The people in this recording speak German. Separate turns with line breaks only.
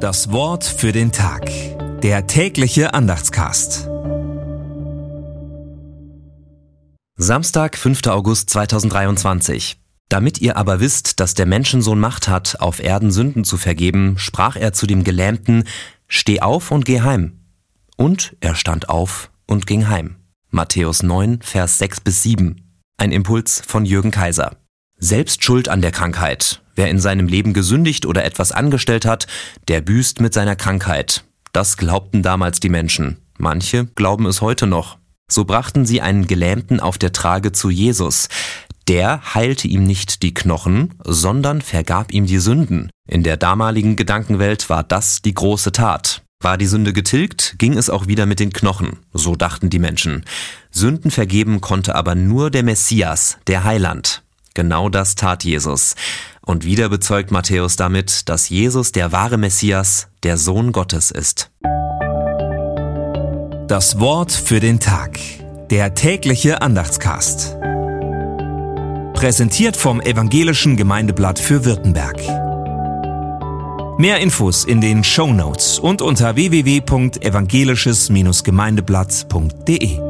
Das Wort für den Tag. Der tägliche Andachtscast.
Samstag, 5. August 2023. Damit ihr aber wisst, dass der Menschensohn Macht hat, auf Erden Sünden zu vergeben, sprach er zu dem Gelähmten, Steh auf und geh heim. Und er stand auf und ging heim. Matthäus 9, Vers 6 bis 7. Ein Impuls von Jürgen Kaiser. Selbst schuld an der Krankheit. Wer in seinem Leben gesündigt oder etwas angestellt hat, der büßt mit seiner Krankheit. Das glaubten damals die Menschen. Manche glauben es heute noch. So brachten sie einen Gelähmten auf der Trage zu Jesus. Der heilte ihm nicht die Knochen, sondern vergab ihm die Sünden. In der damaligen Gedankenwelt war das die große Tat. War die Sünde getilgt, ging es auch wieder mit den Knochen, so dachten die Menschen. Sünden vergeben konnte aber nur der Messias, der Heiland. Genau das tat Jesus. Und wieder bezeugt Matthäus damit, dass Jesus der wahre Messias, der Sohn Gottes ist.
Das Wort für den Tag. Der tägliche Andachtscast. Präsentiert vom Evangelischen Gemeindeblatt für Württemberg. Mehr Infos in den Show Notes und unter www.evangelisches-gemeindeblatt.de.